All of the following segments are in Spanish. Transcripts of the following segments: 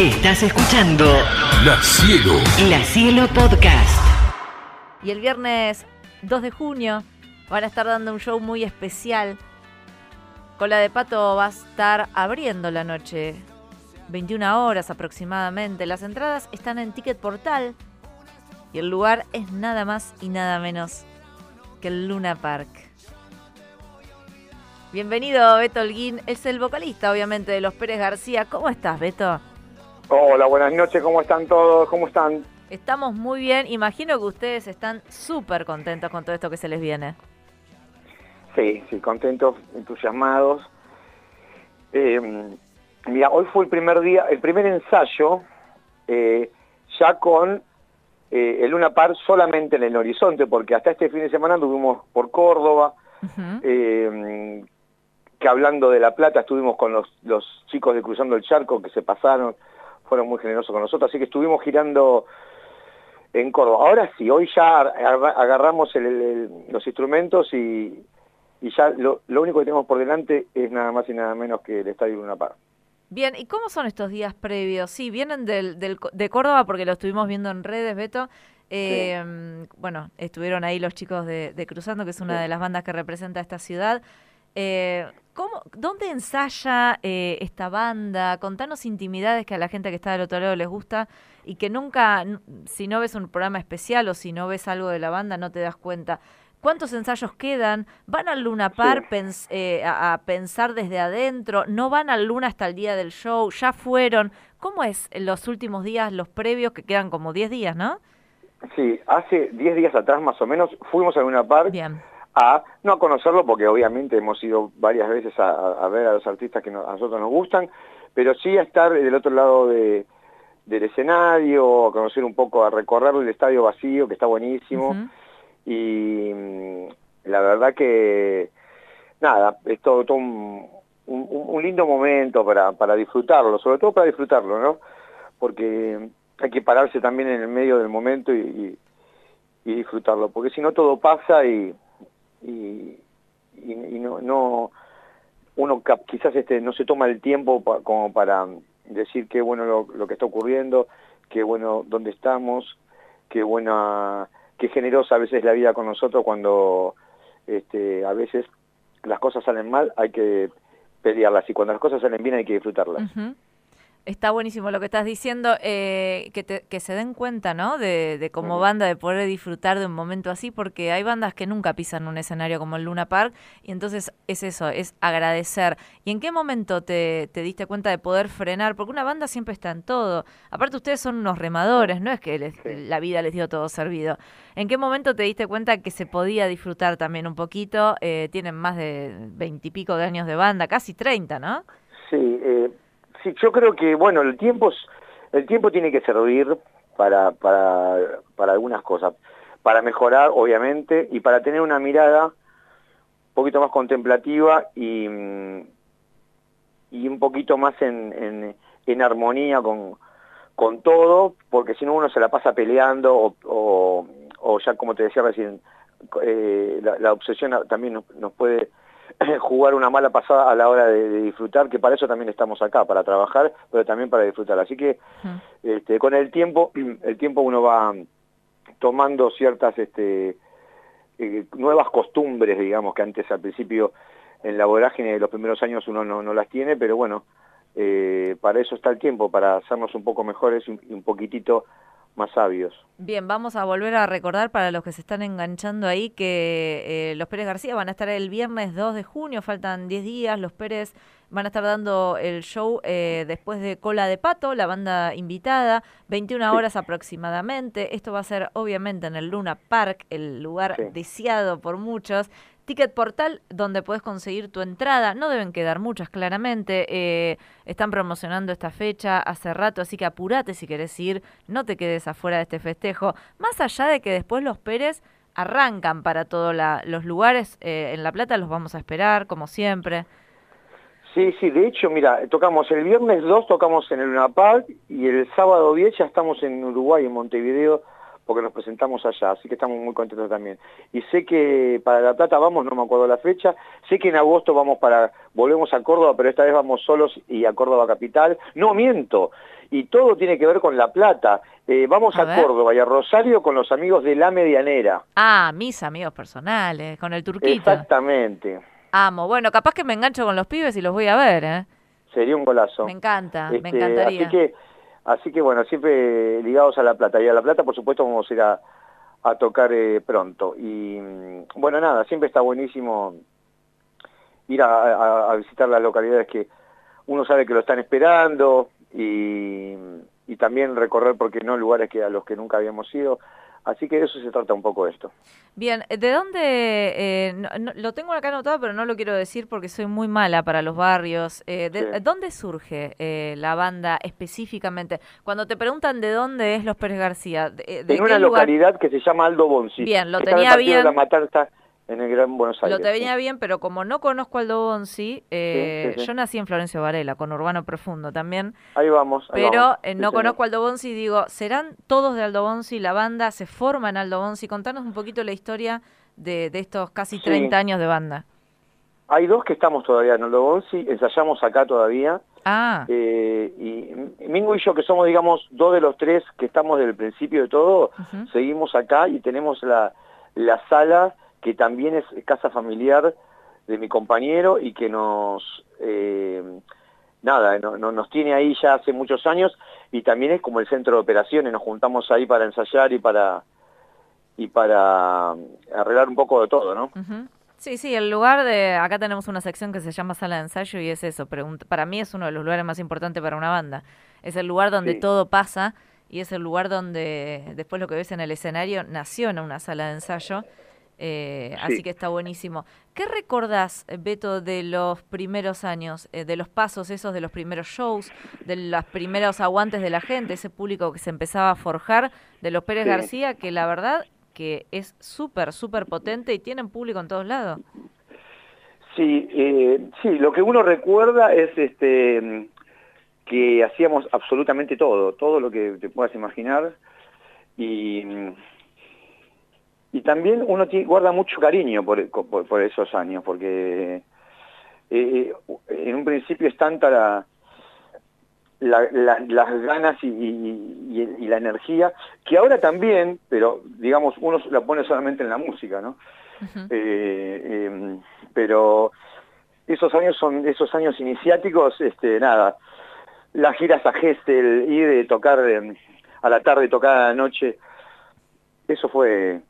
Estás escuchando La Cielo. La Cielo Podcast. Y el viernes 2 de junio van a estar dando un show muy especial. Cola de Pato va a estar abriendo la noche, 21 horas aproximadamente. Las entradas están en Ticket Portal y el lugar es nada más y nada menos que el Luna Park. Bienvenido Beto Holguín, es el vocalista obviamente de Los Pérez García. ¿Cómo estás Beto? Hola, buenas noches, ¿cómo están todos? ¿Cómo están? Estamos muy bien, imagino que ustedes están súper contentos con todo esto que se les viene. Sí, sí, contentos, entusiasmados. Eh, mira, hoy fue el primer día, el primer ensayo, eh, ya con eh, el Luna Par solamente en el horizonte, porque hasta este fin de semana estuvimos por Córdoba, eh, que hablando de La Plata estuvimos con los, los chicos de Cruzando el Charco que se pasaron, fueron muy generosos con nosotros, así que estuvimos girando en Córdoba. Ahora sí, hoy ya agarramos el, el, los instrumentos y, y ya lo, lo, único que tenemos por delante es nada más y nada menos que el Estadio Luna Par. Bien, ¿y cómo son estos días previos? Sí, vienen del, del, de Córdoba porque lo estuvimos viendo en redes, Beto. Eh, sí. Bueno, estuvieron ahí los chicos de, de Cruzando, que es una sí. de las bandas que representa esta ciudad. Eh, ¿cómo, ¿Dónde ensaya eh, esta banda? Contanos intimidades que a la gente que está del otro lado les gusta y que nunca, si no ves un programa especial o si no ves algo de la banda, no te das cuenta. ¿Cuántos ensayos quedan? ¿Van al Luna sí. pens eh, a, a, pensar desde adentro? ¿No van al Luna hasta el día del show? ¿Ya fueron? ¿Cómo es en los últimos días, los previos, que quedan como 10 días, no? Sí, hace 10 días atrás más o menos fuimos al Luna Park. Bien a no a conocerlo porque obviamente hemos ido varias veces a, a ver a los artistas que no, a nosotros nos gustan, pero sí a estar del otro lado de, del escenario, a conocer un poco, a recorrer el estadio vacío, que está buenísimo, uh -huh. y mm, la verdad que, nada, es todo, todo un, un, un, lindo momento para, para disfrutarlo, sobre todo para disfrutarlo, ¿no? Porque hay que pararse también en el medio del momento y, y, y disfrutarlo, porque si no todo pasa y y, y, no, no, uno quizás este no se toma el tiempo pa, como para decir qué bueno lo, que está ocurriendo, qué bueno dónde estamos, qué buena, qué generosa a veces la vida con nosotros cuando este, a veces las cosas salen mal, hay que pelearlas y cuando las cosas salen bien hay que disfrutarlas. Está buenísimo lo que estás diciendo, eh, que, te, que se den cuenta, ¿no? De, de como banda, de poder disfrutar de un momento así, porque hay bandas que nunca pisan un escenario como el Luna Park, y entonces es eso, es agradecer. ¿Y en qué momento te, te diste cuenta de poder frenar? Porque una banda siempre está en todo. Aparte ustedes son unos remadores, no es que les, sí. la vida les dio todo servido. ¿En qué momento te diste cuenta que se podía disfrutar también un poquito? Eh, tienen más de veintipico de años de banda, casi treinta, ¿no? Sí, eh Sí, yo creo que, bueno, el tiempo, el tiempo tiene que servir para, para, para algunas cosas. Para mejorar, obviamente, y para tener una mirada un poquito más contemplativa y, y un poquito más en, en, armonía con, con todo, porque si no uno se la pasa peleando o, o, ya como te decía recién, eh, la, obsesión también nos puede jugar una mala pasada a la hora de, de, disfrutar, que para eso también estamos acá, para trabajar, pero también para disfrutar. Así que uh -huh. este, con el tiempo, el tiempo uno va tomando ciertas este, eh, nuevas costumbres, digamos, que antes al principio en la vorágine de los primeros años uno no, no las tiene, pero bueno, eh, para eso está el tiempo, para hacernos un poco mejores y un poquitito más sabios. Bien, vamos a volver a recordar para los que se están enganchando ahí que eh, los Pérez García van a estar el viernes 2 de junio, faltan 10 días, los Pérez van a estar dando el show eh, después de Cola de Pato, la banda invitada, 21 horas aproximadamente. Esto va a ser obviamente en el Luna Park, el lugar sí. deseado por muchos. Ticket Portal, donde puedes conseguir tu entrada. No deben quedar muchas, claramente. Eh, están promocionando esta fecha hace rato, así que apúrate si querés ir. No te quedes afuera de este festejo. Más allá de que después los Pérez arrancan para todos los lugares. Eh, en La Plata los vamos a esperar, como siempre. Sí, sí, de hecho, mira, tocamos el viernes 2, tocamos en el Luna Park y el sábado 10 ya estamos en Uruguay, en Montevideo, porque nos presentamos allá, así que estamos muy contentos también. Y sé que para La Plata vamos, no me acuerdo la fecha, sé que en agosto vamos para, volvemos a Córdoba, pero esta vez vamos solos y a Córdoba Capital. No, miento, y todo tiene que ver con La Plata. Eh, vamos a, Córdoba y a Rosario con los amigos de La Medianera. Ah, mis amigos personales, con el turquito. Exactamente. Amo. Bueno, capaz que me engancho con los pibes y los voy a ver, ¿eh? Sería un golazo. Me encanta, me este, encantaría. Así que Así que bueno, siempre ligados a La Plata. Y a La Plata, por supuesto, vamos a ir a, tocar eh, pronto. Y mm, bueno, nada, siempre está buenísimo ir a, visitar las localidades que uno sabe que lo están esperando y, y también recorrer, porque no, lugares que a los que nunca habíamos ido. Así que de eso se trata un poco esto. Bien, ¿de dónde? Eh, lo tengo acá anotado, pero no lo quiero decir porque soy muy mala para los barrios. Eh, de, ¿Dónde surge eh, la banda específicamente? Cuando te preguntan de dónde es Los Pérez García. De, en una localidad que se llama Aldo Bonzi. Bien, lo tenía bien. La en el Gran Buenos Aires. Lo te venía bien, pero como no conozco Aldo Bonzi, eh, yo nací en Florencio Varela, con Urbano Profundo también. Ahí vamos. pero eh, no conozco Aldo Bonzi, digo, ¿serán todos de Aldo Bonzi? ¿La banda se forma en Aldo Bonzi? Contanos un poquito la historia de, estos casi 30 años de banda. Hay dos que estamos todavía en Aldo Bonzi, ensayamos acá todavía. Ah. Eh, y Mingo y yo, que somos, digamos, dos de los tres que estamos desde el principio de todo, seguimos acá y tenemos la, la sala que también es casa familiar de mi compañero y que nos, eh, nada, no, nos tiene ahí ya hace muchos años y también es como el centro de operaciones, nos juntamos ahí para ensayar y para y para arreglar un poco de todo, ¿no? Sí, sí, el lugar de... Acá tenemos una sección que se llama sala de ensayo y es eso. Para mí es uno de los lugares más importantes para una banda. Es el lugar donde todo pasa y es el lugar donde después lo que ves en el escenario nació en una sala de ensayo eh, así que está buenísimo. ¿Qué recordás, Beto, de los primeros años, eh, de los pasos esos, de los primeros shows, de los primeros aguantes de la gente, ese público que se empezaba a forjar, de los Pérez García, que la verdad que es súper, súper potente y tienen público en todos lados? Sí, eh, sí, lo que uno recuerda es este que hacíamos absolutamente todo, todo lo que te puedas imaginar y y también uno guarda mucho cariño por, por, esos años, porque eh, eh, en un principio es tanta la, las ganas y, la energía, que ahora también, pero digamos, uno la pone solamente en la música, ¿no? Eh, em, pero esos años son esos años iniciáticos, este, nada, las giras a Gestel, ir de tocar em, a la tarde, tocar a la noche, eso fue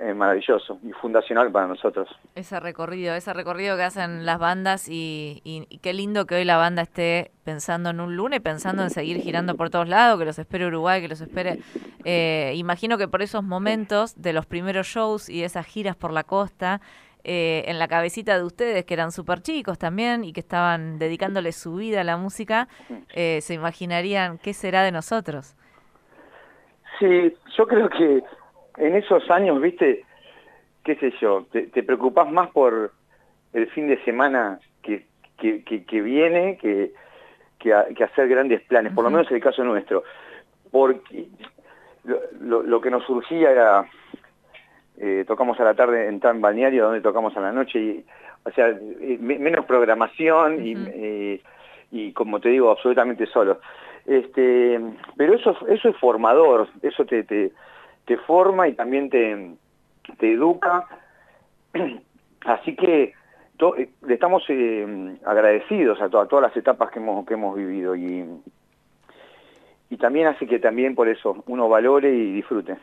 eh, maravilloso y fundacional para nosotros. Ese recorrido, ese recorrido que hacen las bandas y, qué lindo que hoy la banda esté pensando en un lunes, pensando en seguir girando por todos lados, que los espere Uruguay, que los espere. Eh, imagino que por esos momentos de los primeros shows y esas giras por la costa, eh, en la cabecita de ustedes, que eran súper chicos también y que estaban dedicándole su vida a la música, se imaginarían qué será de nosotros. Sí, yo creo que en esos años, viste, qué sé yo, te, te preocupás más por el fin de semana que, que, que, viene que, que, hacer grandes planes, por lo menos en el caso nuestro. Porque lo, lo, que nos surgía era, eh, tocamos a la tarde en tan balneario, donde tocamos a la noche, y, o sea, eh, menos programación y, eh, y, como te digo, absolutamente solo. Este, pero eso, eso es formador, eso te, te te forma y también te, te educa. Así que eh, le estamos eh, agradecidos a, todas las etapas que hemos, que hemos vivido y, y también hace que también por eso uno valore y disfrute.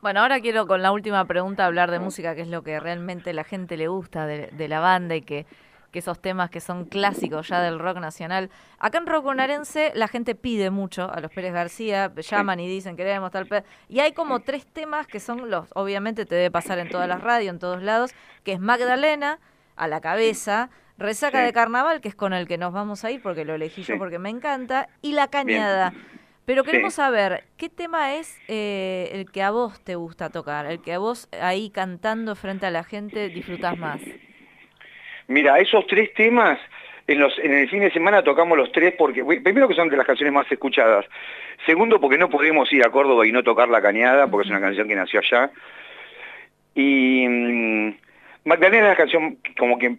Bueno, ahora quiero con la última pregunta hablar de música, que es lo que realmente la gente le gusta de la banda y que que esos temas que son clásicos ya del rock nacional. Acá en Rock Bonaerense la gente pide mucho a los Pérez García, llaman y dicen queremos tal Y hay como tres temas que son los, obviamente te debe pasar en todas las radios, en todos lados, que es Magdalena, a la cabeza, Resaca de Carnaval, que es con el que nos vamos a ir porque lo elegí yo porque me encanta, y La Cañada. Pero queremos saber, ¿qué tema es eh, el que a vos te gusta tocar? El que a vos ahí cantando frente a la gente disfrutás más. Mira, esos tres temas en, los, en el fin de semana tocamos los tres porque, primero que son de las canciones más escuchadas, segundo porque no podemos ir a Córdoba y no tocar La Cañada, porque es una canción que nació allá, y mm, Magdalena es la canción como que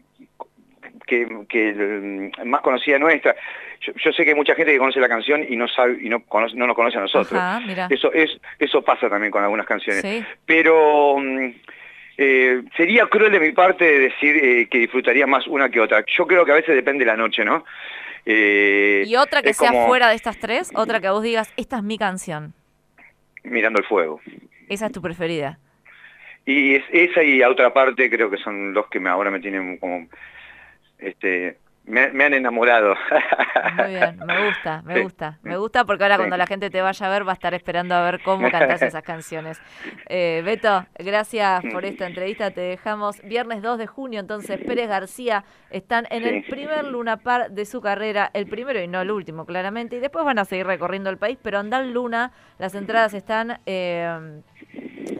que, mm, más conocida nuestra. Yo, sé que hay mucha gente que conoce la canción y no sabe y no, no nos conoce a nosotros. eso es eso pasa también con algunas canciones. Pero mm, eh, sería cruel de mi parte decir eh, que disfrutaría más una que otra. Yo creo que a veces depende de la noche, ¿no? Eh, ¿Y otra que sea fuera de estas tres? Otra que vos digas, esta es mi canción. Mirando el fuego. Esa es tu preferida. Y esa y a otra parte creo que son los que me, ahora me tienen como este, me, han enamorado. Muy bien, me gusta, me gusta, me gusta porque ahora cuando la gente te vaya a ver va a estar esperando a ver cómo cantas esas canciones. Eh, Beto, gracias por esta entrevista, te dejamos viernes 2 de junio, entonces Pérez García están en el primer Luna Par de su carrera, el primero y no el último claramente, y después van a seguir recorriendo el país, pero Andal Luna, las entradas están... Eh,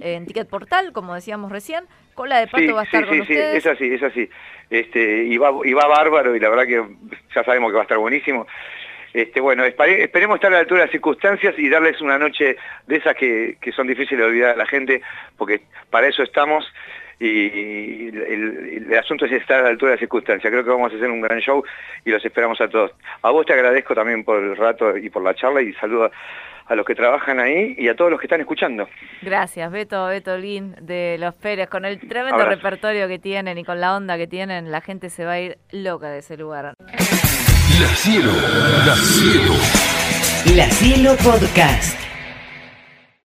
en Ticket Portal, como decíamos recién. Cola de Pato va a estar sí, con sí, ustedes. Sí, es así, es así. Este, y, va, y va bárbaro y la verdad que ya sabemos que va a estar buenísimo. Este, bueno, esperemos estar a la altura de las circunstancias y darles una noche de esas que, que son difíciles de olvidar a la gente, porque para eso estamos y el, el, asunto es estar a la altura de las circunstancias. Creo que vamos a hacer un gran show y los esperamos a todos. A vos te agradezco también por el rato y por la charla y saludo a los que trabajan ahí y a todos los que están escuchando. Gracias, Beto, Beto Lin de Los Pérez. Con el tremendo repertorio que tienen y con la onda que tienen, la gente se va a ir loca de ese lugar. La Cielo, La Cielo. La Cielo Podcast.